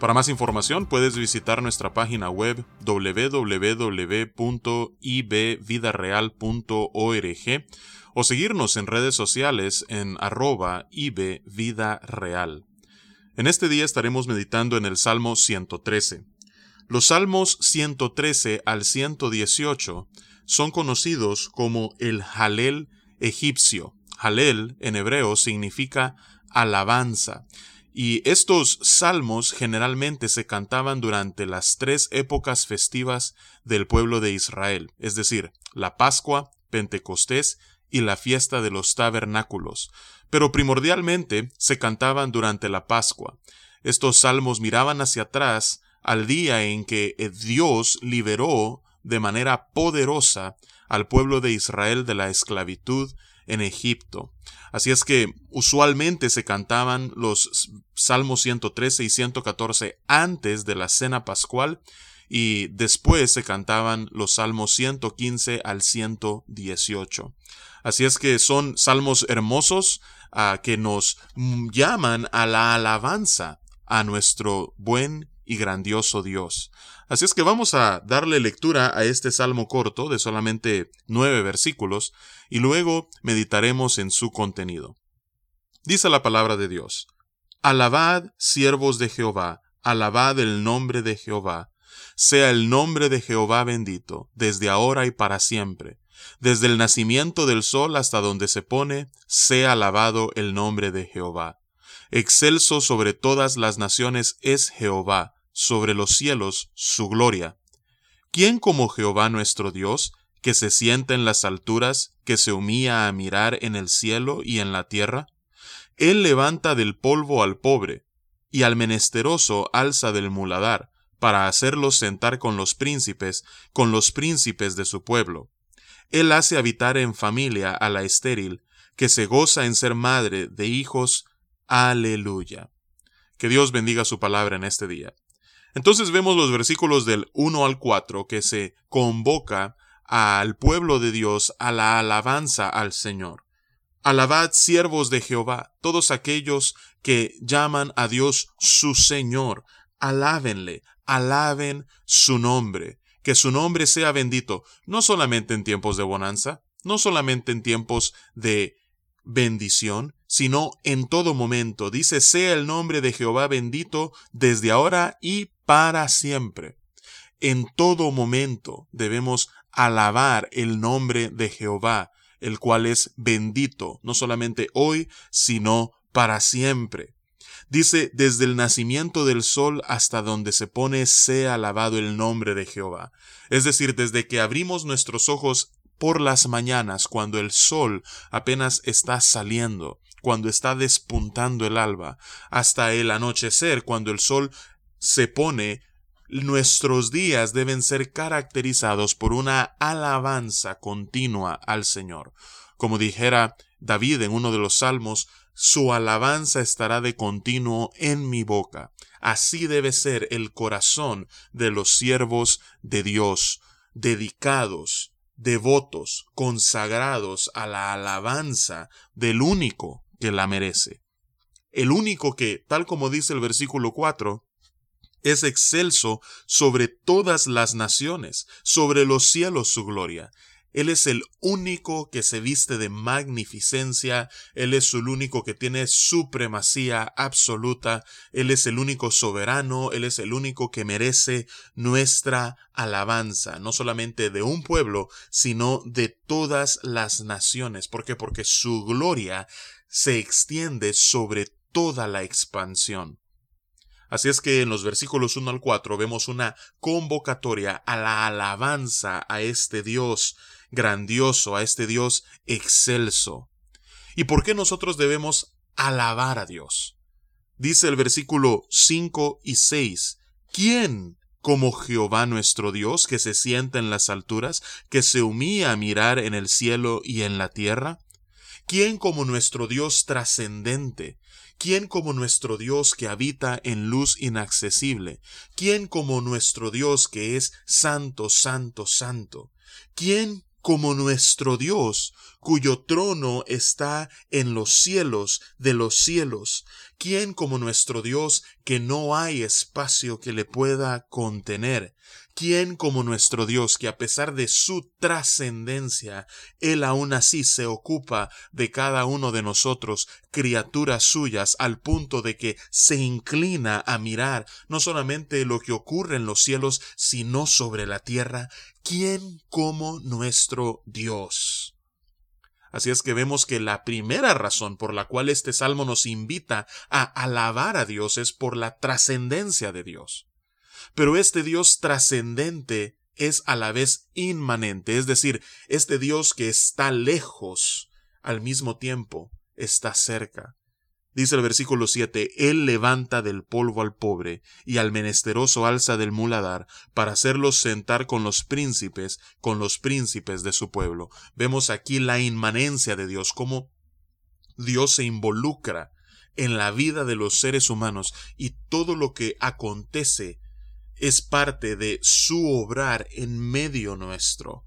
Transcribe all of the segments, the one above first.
Para más información puedes visitar nuestra página web www.ibvidareal.org o seguirnos en redes sociales en arroba Vida Real. En este día estaremos meditando en el Salmo 113. Los Salmos 113 al 118 son conocidos como el Halel egipcio. Halel en hebreo significa alabanza. Y estos salmos generalmente se cantaban durante las tres épocas festivas del pueblo de Israel, es decir, la Pascua, Pentecostés y la fiesta de los tabernáculos, pero primordialmente se cantaban durante la Pascua. Estos salmos miraban hacia atrás al día en que Dios liberó de manera poderosa al pueblo de Israel de la esclavitud en Egipto. Así es que usualmente se cantaban los Salmos 113 y 114 antes de la cena pascual y después se cantaban los Salmos 115 al 118. Así es que son salmos hermosos ah, que nos llaman a la alabanza a nuestro buen y grandioso Dios. Así es que vamos a darle lectura a este salmo corto de solamente nueve versículos y luego meditaremos en su contenido. Dice la palabra de Dios. Alabad, siervos de Jehová, alabad el nombre de Jehová. Sea el nombre de Jehová bendito, desde ahora y para siempre. Desde el nacimiento del sol hasta donde se pone, sea alabado el nombre de Jehová. Excelso sobre todas las naciones es Jehová, sobre los cielos su gloria. ¿Quién como Jehová nuestro Dios, que se sienta en las alturas, que se humilla a mirar en el cielo y en la tierra? Él levanta del polvo al pobre, y al menesteroso alza del muladar, para hacerlos sentar con los príncipes, con los príncipes de su pueblo. Él hace habitar en familia a la estéril, que se goza en ser madre de hijos. Aleluya. Que Dios bendiga su palabra en este día. Entonces vemos los versículos del 1 al 4 que se convoca al pueblo de Dios a la alabanza al Señor. Alabad siervos de Jehová, todos aquellos que llaman a Dios su Señor, alábenle, alaben su nombre que su nombre sea bendito, no solamente en tiempos de bonanza, no solamente en tiempos de bendición, sino en todo momento. Dice, sea el nombre de Jehová bendito desde ahora y para siempre. En todo momento debemos alabar el nombre de Jehová, el cual es bendito, no solamente hoy, sino para siempre. Dice, desde el nacimiento del sol hasta donde se pone, sea alabado el nombre de Jehová. Es decir, desde que abrimos nuestros ojos por las mañanas, cuando el sol apenas está saliendo, cuando está despuntando el alba, hasta el anochecer, cuando el sol se pone, nuestros días deben ser caracterizados por una alabanza continua al Señor. Como dijera David en uno de los salmos, su alabanza estará de continuo en mi boca. Así debe ser el corazón de los siervos de Dios, dedicados, devotos, consagrados a la alabanza del único que la merece. El único que, tal como dice el versículo 4, es excelso sobre todas las naciones, sobre los cielos su gloria. Él es el único que se viste de magnificencia, Él es el único que tiene supremacía absoluta, Él es el único soberano, Él es el único que merece nuestra alabanza, no solamente de un pueblo, sino de todas las naciones. ¿Por qué? Porque su gloria se extiende sobre toda la expansión. Así es que en los versículos 1 al 4 vemos una convocatoria a la alabanza a este Dios grandioso, a este Dios excelso. ¿Y por qué nosotros debemos alabar a Dios? Dice el versículo 5 y 6, ¿quién como Jehová nuestro Dios, que se sienta en las alturas, que se humilla a mirar en el cielo y en la tierra? ¿Quién como nuestro Dios trascendente? ¿Quién como nuestro Dios que habita en luz inaccesible? ¿Quién como nuestro Dios que es santo, santo, santo? ¿Quién como nuestro Dios, cuyo trono está en los cielos de los cielos. ¿Quién como nuestro Dios que no hay espacio que le pueda contener? ¿Quién como nuestro Dios que a pesar de su trascendencia, Él aún así se ocupa de cada uno de nosotros, criaturas suyas, al punto de que se inclina a mirar no solamente lo que ocurre en los cielos, sino sobre la tierra? ¿Quién como nuestro Dios? Así es que vemos que la primera razón por la cual este salmo nos invita a alabar a Dios es por la trascendencia de Dios. Pero este Dios trascendente es a la vez inmanente, es decir, este Dios que está lejos, al mismo tiempo está cerca. Dice el versículo 7, Él levanta del polvo al pobre, y al menesteroso alza del muladar, para hacerlos sentar con los príncipes, con los príncipes de su pueblo. Vemos aquí la inmanencia de Dios, cómo Dios se involucra en la vida de los seres humanos, y todo lo que acontece es parte de su obrar en medio nuestro.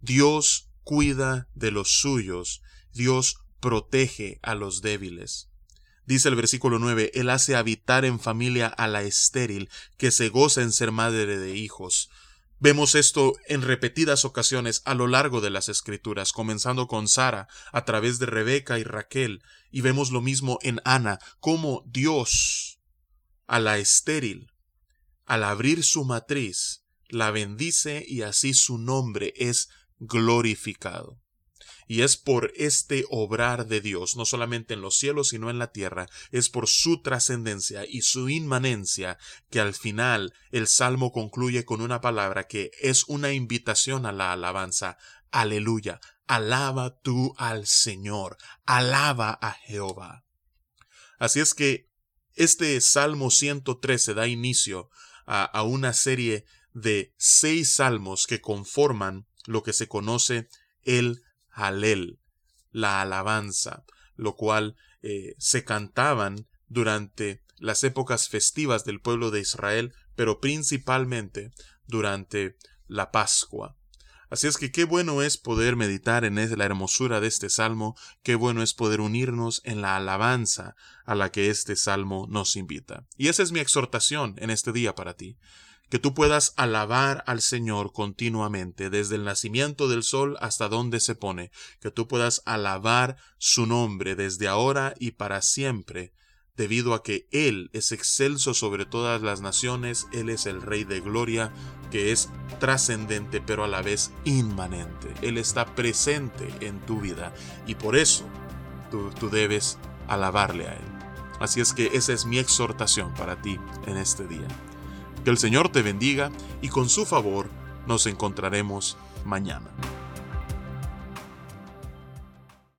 Dios cuida de los suyos, Dios protege a los débiles. Dice el versículo 9, Él hace habitar en familia a la estéril, que se goza en ser madre de hijos. Vemos esto en repetidas ocasiones a lo largo de las escrituras, comenzando con Sara, a través de Rebeca y Raquel, y vemos lo mismo en Ana, como Dios a la estéril al abrir su matriz, la bendice y así su nombre es glorificado. Y es por este obrar de Dios, no solamente en los cielos, sino en la tierra, es por su trascendencia y su inmanencia que al final el Salmo concluye con una palabra que es una invitación a la alabanza. Aleluya. Alaba tú al Señor. Alaba a Jehová. Así es que este Salmo 113 da inicio a, una serie de seis salmos que conforman lo que se conoce el Halel, la alabanza, lo cual eh, se cantaban durante las épocas festivas del pueblo de Israel, pero principalmente durante la Pascua. Así es que qué bueno es poder meditar en la hermosura de este salmo, qué bueno es poder unirnos en la alabanza a la que este salmo nos invita. Y esa es mi exhortación en este día para ti, que tú puedas alabar al Señor continuamente, desde el nacimiento del sol hasta donde se pone, que tú puedas alabar su nombre desde ahora y para siempre, debido a que Él es excelso sobre todas las naciones, Él es el Rey de Gloria, que es trascendente pero a la vez inmanente. Él está presente en tu vida y por eso tú, tú debes alabarle a Él. Así es que esa es mi exhortación para ti en este día. Que el Señor te bendiga y con su favor nos encontraremos mañana.